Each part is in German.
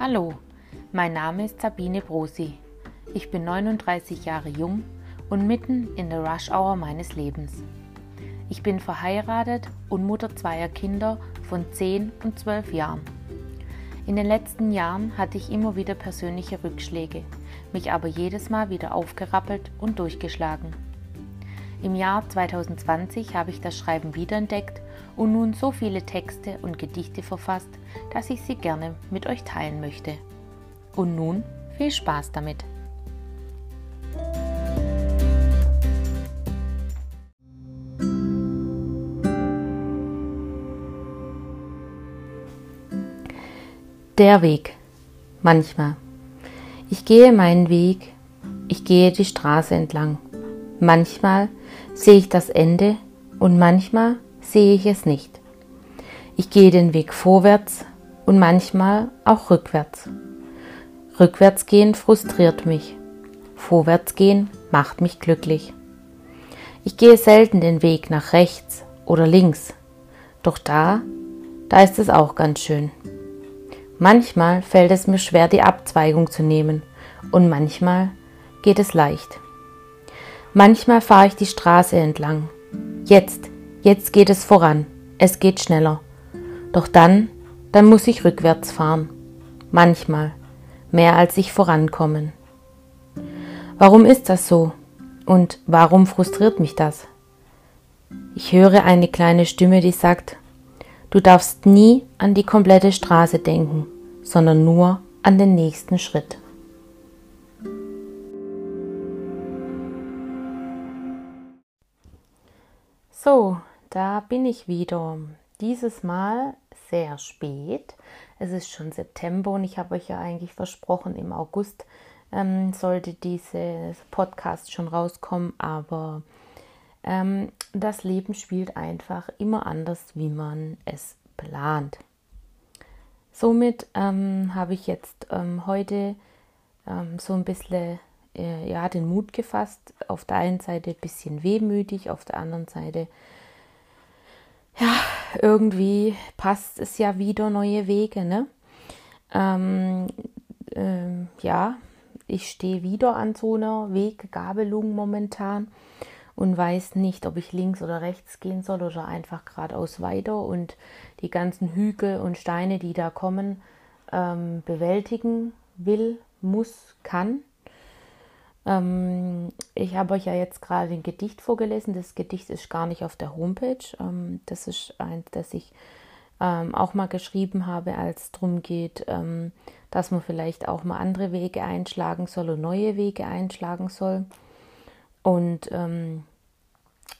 Hallo, mein Name ist Sabine Brosi. Ich bin 39 Jahre jung und mitten in der Rush Hour meines Lebens. Ich bin verheiratet und Mutter zweier Kinder von 10 und 12 Jahren. In den letzten Jahren hatte ich immer wieder persönliche Rückschläge, mich aber jedes Mal wieder aufgerappelt und durchgeschlagen. Im Jahr 2020 habe ich das Schreiben wiederentdeckt und nun so viele Texte und Gedichte verfasst, dass ich sie gerne mit euch teilen möchte. Und nun viel Spaß damit! Der Weg. Manchmal. Ich gehe meinen Weg, ich gehe die Straße entlang. Manchmal sehe ich das Ende und manchmal sehe ich es nicht. Ich gehe den Weg vorwärts und manchmal auch rückwärts. Rückwärts gehen frustriert mich. Vorwärts gehen macht mich glücklich. Ich gehe selten den Weg nach rechts oder links. Doch da, da ist es auch ganz schön. Manchmal fällt es mir schwer, die Abzweigung zu nehmen und manchmal geht es leicht. Manchmal fahre ich die Straße entlang. Jetzt, jetzt geht es voran. Es geht schneller. Doch dann, dann muss ich rückwärts fahren. Manchmal. Mehr als ich vorankommen. Warum ist das so? Und warum frustriert mich das? Ich höre eine kleine Stimme, die sagt, du darfst nie an die komplette Straße denken, sondern nur an den nächsten Schritt. So, da bin ich wieder. Dieses Mal sehr spät. Es ist schon September und ich habe euch ja eigentlich versprochen, im August ähm, sollte dieses Podcast schon rauskommen, aber ähm, das Leben spielt einfach immer anders, wie man es plant. Somit ähm, habe ich jetzt ähm, heute ähm, so ein bisschen äh, ja, den Mut gefasst. Auf der einen Seite ein bisschen wehmütig, auf der anderen Seite, ja, irgendwie passt es ja wieder neue Wege. Ne? Ähm, ähm, ja, ich stehe wieder an so einer Weggabelung momentan und weiß nicht, ob ich links oder rechts gehen soll oder einfach geradeaus weiter und die ganzen Hügel und Steine, die da kommen, ähm, bewältigen will, muss, kann. Ähm, ich habe euch ja jetzt gerade ein Gedicht vorgelesen. Das Gedicht ist gar nicht auf der Homepage. Ähm, das ist eins, das ich ähm, auch mal geschrieben habe, als es darum geht, ähm, dass man vielleicht auch mal andere Wege einschlagen soll und neue Wege einschlagen soll. Und ähm,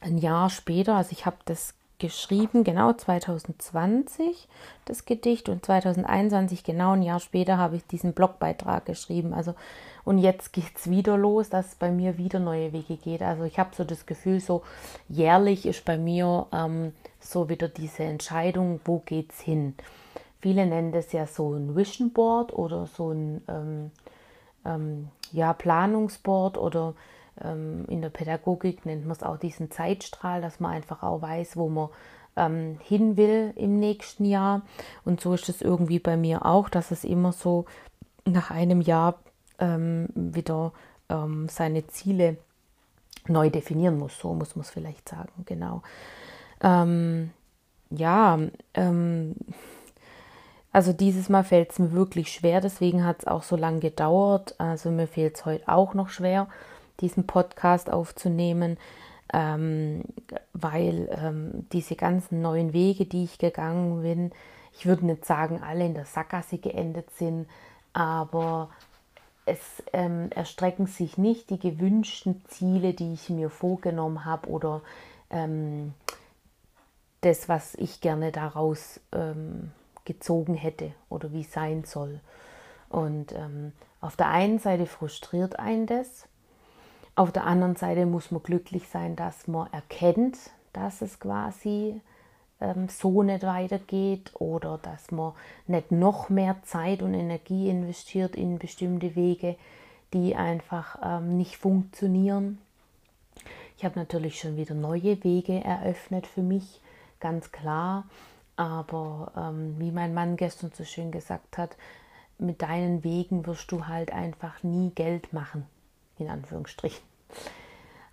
ein Jahr später, also ich habe das geschrieben, genau 2020 das Gedicht und 2021, genau ein Jahr später, habe ich diesen Blogbeitrag geschrieben. Also und jetzt geht es wieder los, dass es bei mir wieder neue Wege geht. Also ich habe so das Gefühl, so jährlich ist bei mir ähm, so wieder diese Entscheidung, wo geht's hin. Viele nennen das ja so ein Vision Board oder so ein ähm, ähm, ja, Planungsboard oder in der Pädagogik nennt man es auch diesen Zeitstrahl, dass man einfach auch weiß, wo man ähm, hin will im nächsten Jahr. Und so ist es irgendwie bei mir auch, dass es immer so nach einem Jahr ähm, wieder ähm, seine Ziele neu definieren muss. So muss man es vielleicht sagen, genau. Ähm, ja, ähm, also dieses Mal fällt es mir wirklich schwer, deswegen hat es auch so lange gedauert. Also mir fehlt es heute auch noch schwer diesen Podcast aufzunehmen, ähm, weil ähm, diese ganzen neuen Wege, die ich gegangen bin, ich würde nicht sagen, alle in der Sackgasse geendet sind, aber es ähm, erstrecken sich nicht die gewünschten Ziele, die ich mir vorgenommen habe oder ähm, das, was ich gerne daraus ähm, gezogen hätte oder wie sein soll. Und ähm, auf der einen Seite frustriert einen das, auf der anderen Seite muss man glücklich sein, dass man erkennt, dass es quasi ähm, so nicht weitergeht oder dass man nicht noch mehr Zeit und Energie investiert in bestimmte Wege, die einfach ähm, nicht funktionieren. Ich habe natürlich schon wieder neue Wege eröffnet für mich, ganz klar. Aber ähm, wie mein Mann gestern so schön gesagt hat, mit deinen Wegen wirst du halt einfach nie Geld machen, in Anführungsstrichen.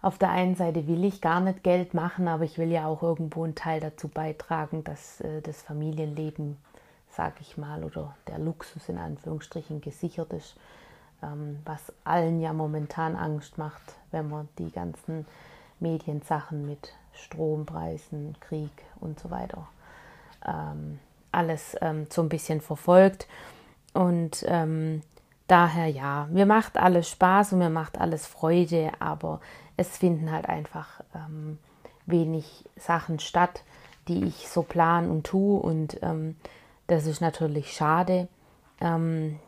Auf der einen Seite will ich gar nicht Geld machen, aber ich will ja auch irgendwo einen Teil dazu beitragen, dass äh, das Familienleben, sag ich mal, oder der Luxus in Anführungsstrichen gesichert ist, ähm, was allen ja momentan Angst macht, wenn man die ganzen Mediensachen mit Strompreisen, Krieg und so weiter ähm, alles ähm, so ein bisschen verfolgt. Und ähm, daher ja, mir macht alles Spaß und mir macht alles Freude, aber es finden halt einfach ähm, wenig Sachen statt, die ich so plan und tue. Und ähm, das ist natürlich schade. Ähm,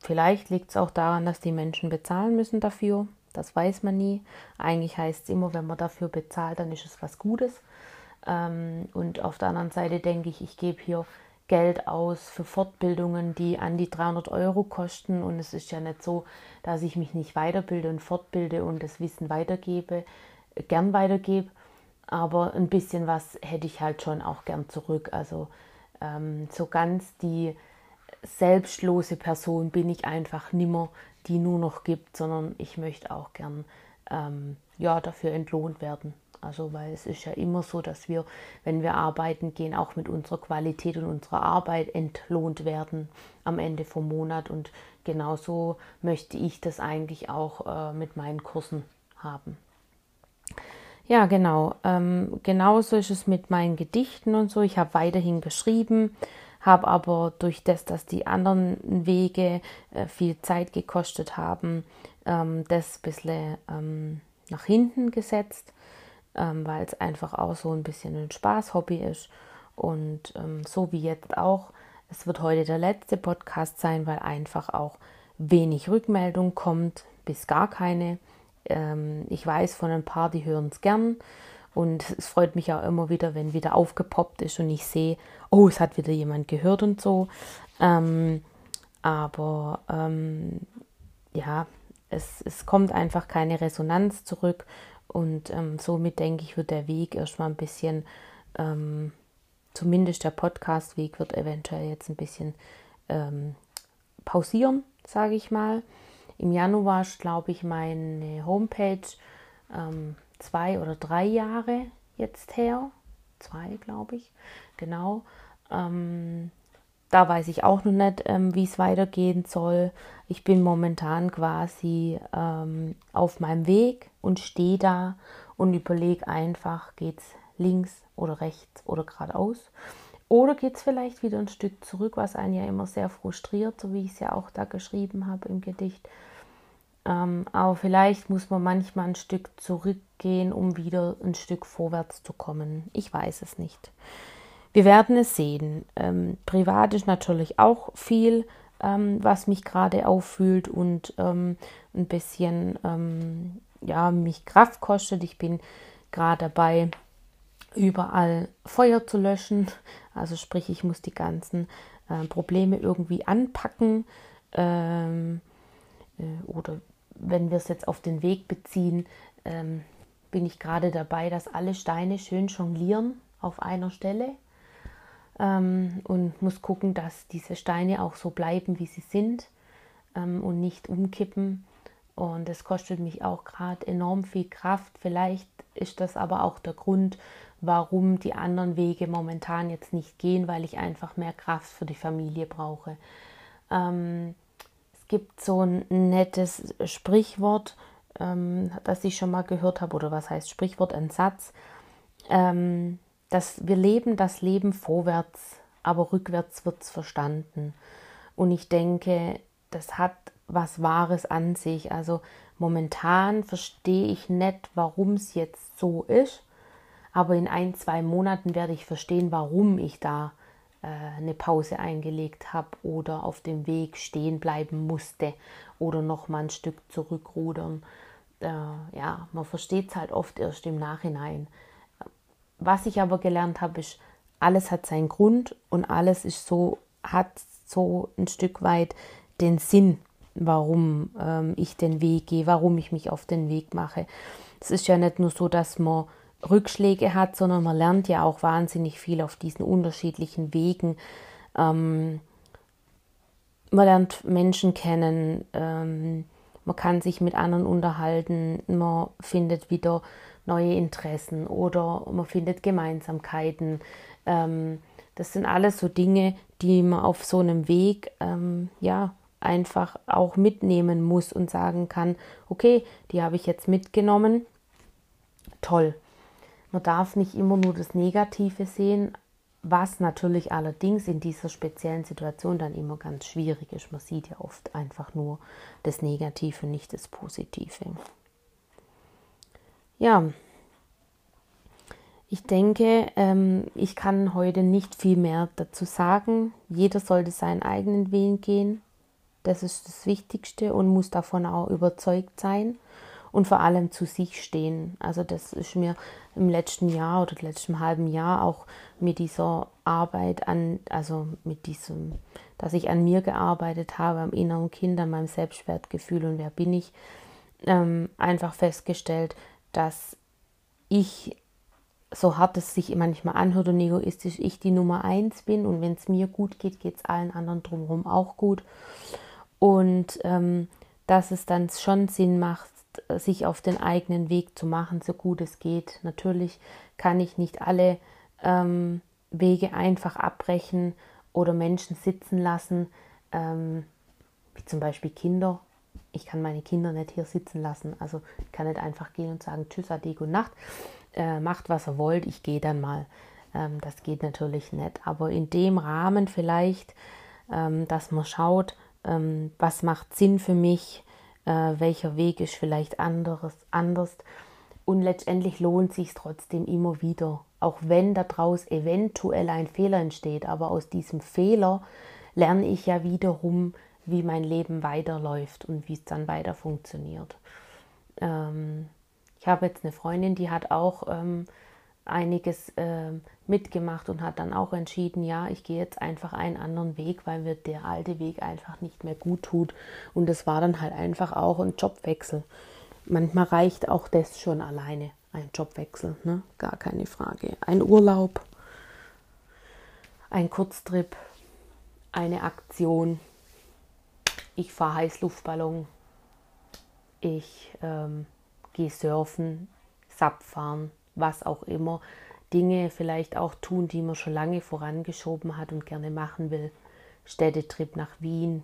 vielleicht liegt es auch daran, dass die Menschen bezahlen müssen dafür. Das weiß man nie. Eigentlich heißt es immer, wenn man dafür bezahlt, dann ist es was Gutes. Ähm, und auf der anderen Seite denke ich, ich gebe hier Geld aus für Fortbildungen, die an die 300 Euro kosten. Und es ist ja nicht so, dass ich mich nicht weiterbilde und fortbilde und das Wissen weitergebe, gern weitergebe. Aber ein bisschen was hätte ich halt schon auch gern zurück. Also ähm, so ganz die selbstlose Person bin ich einfach nimmer, die nur noch gibt, sondern ich möchte auch gern ähm, ja, dafür entlohnt werden. Also weil es ist ja immer so, dass wir, wenn wir arbeiten gehen, auch mit unserer Qualität und unserer Arbeit entlohnt werden am Ende vom Monat. Und genauso möchte ich das eigentlich auch äh, mit meinen Kursen haben. Ja, genau. Ähm, genauso ist es mit meinen Gedichten und so. Ich habe weiterhin geschrieben, habe aber durch das, dass die anderen Wege äh, viel Zeit gekostet haben, ähm, das ein bisschen ähm, nach hinten gesetzt ähm, weil es einfach auch so ein bisschen ein Spaß-Hobby ist. Und ähm, so wie jetzt auch, es wird heute der letzte Podcast sein, weil einfach auch wenig Rückmeldung kommt, bis gar keine. Ähm, ich weiß von ein paar, die hören es gern. Und es freut mich auch immer wieder, wenn wieder aufgepoppt ist und ich sehe, oh, es hat wieder jemand gehört und so. Ähm, aber ähm, ja, es, es kommt einfach keine Resonanz zurück und ähm, somit denke ich, wird der Weg erstmal ein bisschen, ähm, zumindest der Podcast-Weg wird eventuell jetzt ein bisschen ähm, pausieren, sage ich mal. Im Januar ist, glaube ich, meine Homepage ähm, zwei oder drei Jahre jetzt her. Zwei, glaube ich, genau. Da weiß ich auch noch nicht, ähm, wie es weitergehen soll. Ich bin momentan quasi ähm, auf meinem Weg und stehe da und überlege einfach, geht es links oder rechts oder geradeaus. Oder geht es vielleicht wieder ein Stück zurück, was einen ja immer sehr frustriert, so wie ich es ja auch da geschrieben habe im Gedicht. Ähm, aber vielleicht muss man manchmal ein Stück zurückgehen, um wieder ein Stück vorwärts zu kommen. Ich weiß es nicht. Wir werden es sehen. Ähm, privat ist natürlich auch viel, ähm, was mich gerade auffühlt und ähm, ein bisschen ähm, ja, mich Kraft kostet. Ich bin gerade dabei, überall Feuer zu löschen. Also sprich, ich muss die ganzen äh, Probleme irgendwie anpacken. Ähm, äh, oder wenn wir es jetzt auf den Weg beziehen, ähm, bin ich gerade dabei, dass alle Steine schön jonglieren auf einer Stelle ähm, und muss gucken, dass diese Steine auch so bleiben, wie sie sind ähm, und nicht umkippen. Und es kostet mich auch gerade enorm viel Kraft. Vielleicht ist das aber auch der Grund, warum die anderen Wege momentan jetzt nicht gehen, weil ich einfach mehr Kraft für die Familie brauche. Ähm, es gibt so ein nettes Sprichwort, ähm, das ich schon mal gehört habe, oder was heißt Sprichwort, ein Satz. Ähm, dass wir leben das Leben vorwärts, aber rückwärts wird es verstanden. Und ich denke, das hat was Wahres an sich. Also momentan verstehe ich nicht, warum es jetzt so ist, aber in ein, zwei Monaten werde ich verstehen, warum ich da äh, eine Pause eingelegt habe oder auf dem Weg stehen bleiben musste oder noch mal ein Stück zurückrudern. Äh, ja, man versteht es halt oft erst im Nachhinein. Was ich aber gelernt habe, ist, alles hat seinen Grund und alles ist so, hat so ein Stück weit den Sinn, warum ähm, ich den Weg gehe, warum ich mich auf den Weg mache. Es ist ja nicht nur so, dass man Rückschläge hat, sondern man lernt ja auch wahnsinnig viel auf diesen unterschiedlichen Wegen. Ähm, man lernt Menschen kennen, ähm, man kann sich mit anderen unterhalten, man findet wieder neue Interessen oder man findet Gemeinsamkeiten. Ähm, das sind alles so Dinge, die man auf so einem Weg ähm, ja einfach auch mitnehmen muss und sagen kann, okay, die habe ich jetzt mitgenommen. Toll. Man darf nicht immer nur das Negative sehen, was natürlich allerdings in dieser speziellen Situation dann immer ganz schwierig ist. Man sieht ja oft einfach nur das Negative, nicht das Positive. Ja, ich denke, ähm, ich kann heute nicht viel mehr dazu sagen. Jeder sollte seinen eigenen Weg gehen. Das ist das Wichtigste und muss davon auch überzeugt sein und vor allem zu sich stehen. Also das ist mir im letzten Jahr oder letzten halben Jahr auch mit dieser Arbeit an, also mit diesem, dass ich an mir gearbeitet habe, am inneren Kind, an meinem Selbstwertgefühl und wer bin ich, ähm, einfach festgestellt, dass ich, so hart es sich manchmal anhört und egoistisch, ich die Nummer eins bin und wenn es mir gut geht, geht es allen anderen drumherum auch gut. Und ähm, dass es dann schon Sinn macht, sich auf den eigenen Weg zu machen, so gut es geht. Natürlich kann ich nicht alle ähm, Wege einfach abbrechen oder Menschen sitzen lassen, ähm, wie zum Beispiel Kinder. Ich kann meine Kinder nicht hier sitzen lassen. Also ich kann nicht einfach gehen und sagen, tschüss, ade, gute Nacht, äh, macht was ihr wollt, ich gehe dann mal. Ähm, das geht natürlich nicht. Aber in dem Rahmen vielleicht, ähm, dass man schaut, ähm, was macht Sinn für mich, äh, welcher Weg ist vielleicht anderes, anders. Und letztendlich lohnt sich trotzdem immer wieder, auch wenn daraus eventuell ein Fehler entsteht. Aber aus diesem Fehler lerne ich ja wiederum, wie mein Leben weiterläuft und wie es dann weiter funktioniert. Ähm, ich habe jetzt eine Freundin, die hat auch ähm, einiges äh, mitgemacht und hat dann auch entschieden, ja, ich gehe jetzt einfach einen anderen Weg, weil mir der alte Weg einfach nicht mehr gut tut. Und das war dann halt einfach auch ein Jobwechsel. Manchmal reicht auch das schon alleine, ein Jobwechsel, ne? gar keine Frage. Ein Urlaub, ein Kurztrip, eine Aktion. Ich fahre Heißluftballon, ich ähm, gehe surfen, Sap fahren was auch immer, Dinge vielleicht auch tun, die man schon lange vorangeschoben hat und gerne machen will. Städtetrip nach Wien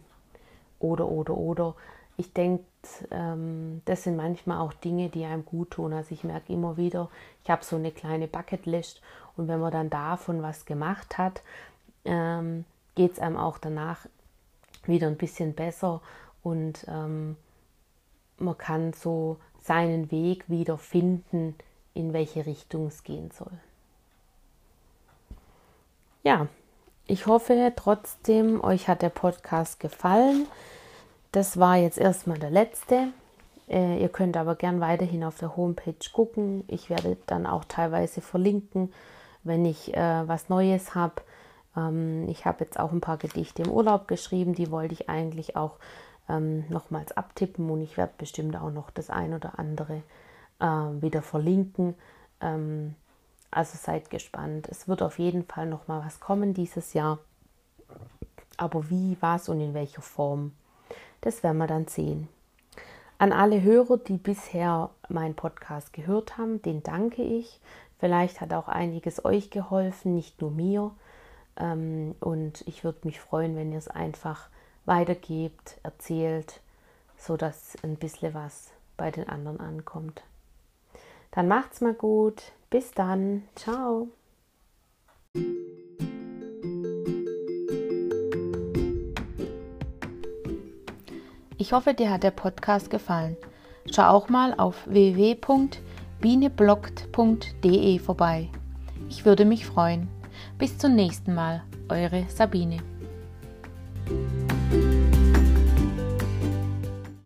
oder, oder, oder. Ich denke, ähm, das sind manchmal auch Dinge, die einem gut tun. Also ich merke immer wieder, ich habe so eine kleine Bucketlist und wenn man dann davon was gemacht hat, ähm, geht es einem auch danach wieder ein bisschen besser und ähm, man kann so seinen Weg wieder finden, in welche Richtung es gehen soll. Ja, ich hoffe trotzdem, euch hat der Podcast gefallen. Das war jetzt erstmal der letzte. Äh, ihr könnt aber gern weiterhin auf der Homepage gucken. Ich werde dann auch teilweise verlinken, wenn ich äh, was Neues habe. Ähm, ich habe jetzt auch ein paar Gedichte im Urlaub geschrieben, die wollte ich eigentlich auch ähm, nochmals abtippen und ich werde bestimmt auch noch das ein oder andere äh, wieder verlinken. Ähm, also seid gespannt. Es wird auf jeden Fall noch mal was kommen dieses Jahr. Aber wie, was und in welcher Form, das werden wir dann sehen. An alle Hörer, die bisher meinen Podcast gehört haben, den danke ich. Vielleicht hat auch einiges euch geholfen, nicht nur mir. Ähm, und ich würde mich freuen, wenn ihr es einfach weitergebt, erzählt, sodass ein bisschen was bei den anderen ankommt. Dann macht's mal gut. Bis dann. Ciao. Ich hoffe, dir hat der Podcast gefallen. Schau auch mal auf www.bieneblockt.de vorbei. Ich würde mich freuen. Bis zum nächsten Mal, eure Sabine.